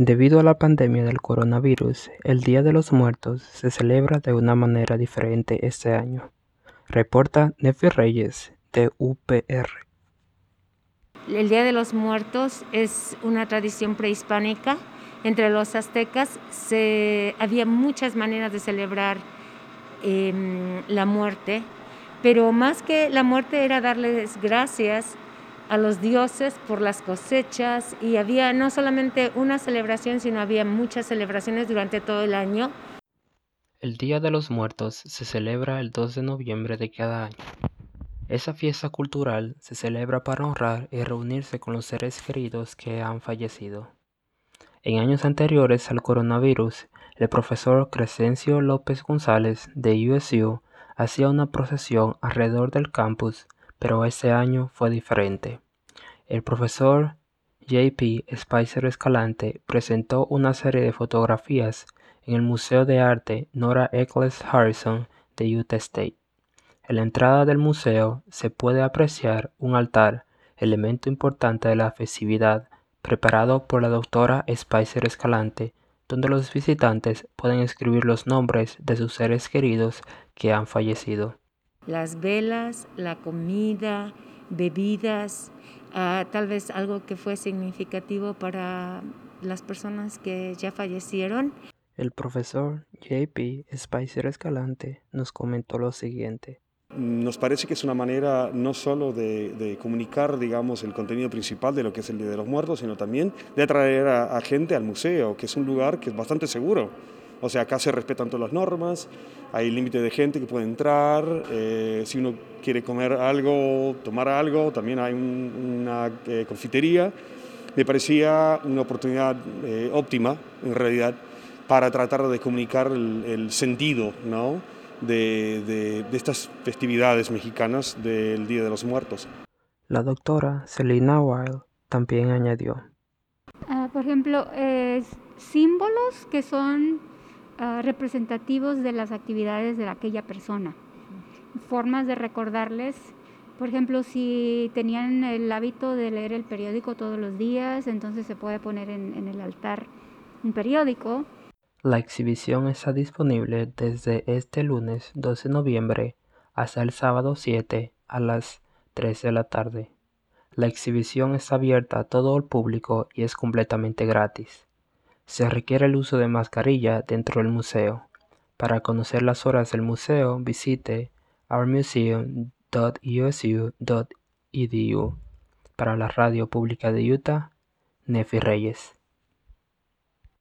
Debido a la pandemia del coronavirus, el Día de los Muertos se celebra de una manera diferente este año, reporta Nefi Reyes de UPR. El Día de los Muertos es una tradición prehispánica. Entre los aztecas había muchas maneras de celebrar em, la muerte, pero más que la muerte era darles gracias a los dioses por las cosechas y había no solamente una celebración, sino había muchas celebraciones durante todo el año. El Día de los Muertos se celebra el 2 de noviembre de cada año. Esa fiesta cultural se celebra para honrar y reunirse con los seres queridos que han fallecido. En años anteriores al coronavirus, el profesor Crescencio López González de USU hacía una procesión alrededor del campus pero este año fue diferente. El profesor J.P. Spicer Escalante presentó una serie de fotografías en el Museo de Arte Nora Eccles Harrison de Utah State. En la entrada del museo se puede apreciar un altar, elemento importante de la festividad, preparado por la doctora Spicer Escalante, donde los visitantes pueden escribir los nombres de sus seres queridos que han fallecido las velas, la comida, bebidas, ah, tal vez algo que fue significativo para las personas que ya fallecieron. El profesor JP Spicer Escalante nos comentó lo siguiente. Nos parece que es una manera no solo de, comunicar, digamos, el contenido principal de lo que es el Día de los Muertos, sino también de atraer a gente al museo, que es un lugar que es bastante seguro o sea, acá se respetan todas las normas, hay límite de gente que puede entrar, eh, si uno quiere comer algo, tomar algo, también hay una eh, confitería. Me parecía una oportunidad eh, óptima, en realidad, para tratar de comunicar el, sentido ¿no? de, de, estas festividades mexicanas del Día de los Muertos. La doctora Selina Weil también añadió. Ah, por ejemplo, símbolos que son Ah, representativos de las actividades de aquella persona. Formas de recordarles, por ejemplo, si tenían el hábito de leer el periódico todos los días, entonces se puede poner en, en el altar un periódico. La exhibición está disponible desde este lunes 12 de noviembre hasta el sábado 7 a las 3 de la tarde. La exhibición está abierta a todo el público y es completamente gratis. Se requiere el uso de mascarilla dentro del museo. Para conocer las horas del museo, visite ourmuseum.usu.edu. Para la Radio Pública de Utah, Nefi Reyes.